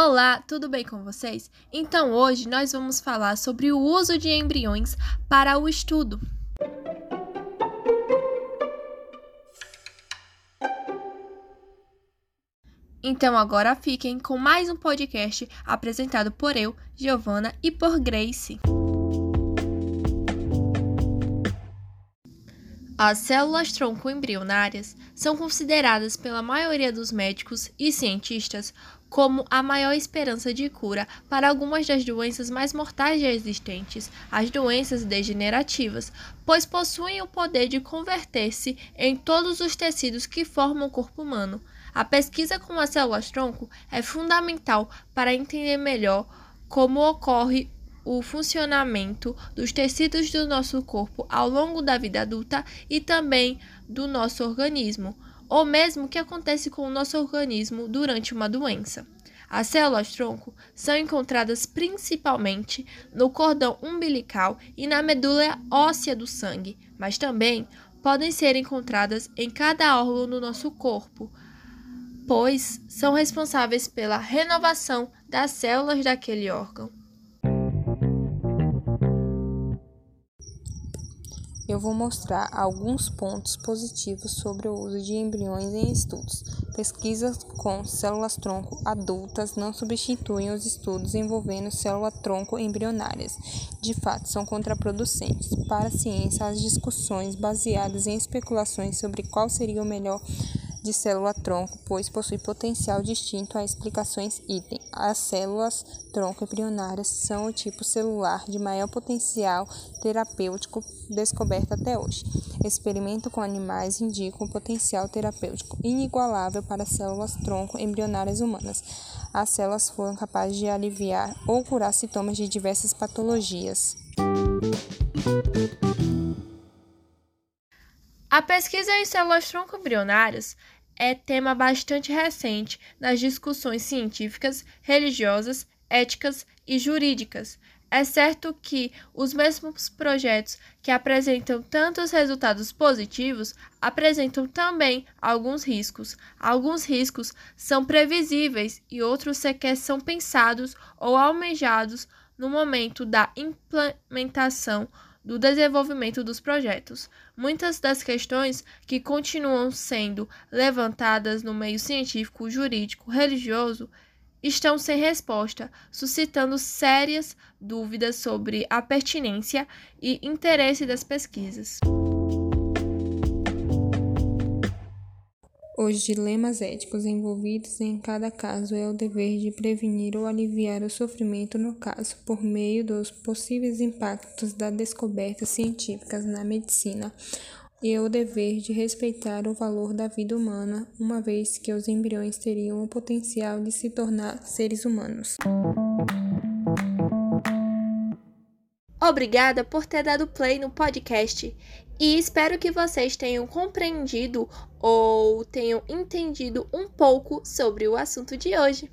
Olá, tudo bem com vocês? Então hoje nós vamos falar sobre o uso de embriões para o estudo. Então agora fiquem com mais um podcast apresentado por eu, Giovana e por Grace. As células tronco embrionárias são consideradas pela maioria dos médicos e cientistas como a maior esperança de cura para algumas das doenças mais mortais já existentes, as doenças degenerativas, pois possuem o poder de converter-se em todos os tecidos que formam o corpo humano. A pesquisa com as células tronco é fundamental para entender melhor como ocorre o funcionamento dos tecidos do nosso corpo ao longo da vida adulta e também do nosso organismo, ou mesmo o que acontece com o nosso organismo durante uma doença. As células tronco são encontradas principalmente no cordão umbilical e na medula óssea do sangue, mas também podem ser encontradas em cada órgão do nosso corpo, pois são responsáveis pela renovação das células daquele órgão. Eu vou mostrar alguns pontos positivos sobre o uso de embriões em estudos. Pesquisas com células-tronco adultas não substituem os estudos envolvendo célula-tronco embrionárias. De fato, são contraproducentes. Para a ciência, as discussões baseadas em especulações sobre qual seria o melhor de célula-tronco, pois possui potencial distinto a explicações item. As células tronco embrionárias são o tipo celular de maior potencial terapêutico descoberto até hoje. Experimento com animais indicam um potencial terapêutico inigualável para células tronco embrionárias humanas. As células foram capazes de aliviar ou curar sintomas de diversas patologias. A pesquisa em células tronco embrionárias é tema bastante recente nas discussões científicas, religiosas, éticas e jurídicas. É certo que os mesmos projetos que apresentam tantos resultados positivos apresentam também alguns riscos. Alguns riscos são previsíveis e outros sequer são pensados ou almejados no momento da implementação do desenvolvimento dos projetos. Muitas das questões que continuam sendo levantadas no meio científico, jurídico, religioso estão sem resposta, suscitando sérias dúvidas sobre a pertinência e interesse das pesquisas. Os dilemas éticos envolvidos em cada caso é o dever de prevenir ou aliviar o sofrimento no caso, por meio dos possíveis impactos das descobertas científicas na medicina, e o dever de respeitar o valor da vida humana, uma vez que os embriões teriam o potencial de se tornar seres humanos. Obrigada por ter dado play no podcast e espero que vocês tenham compreendido ou tenham entendido um pouco sobre o assunto de hoje.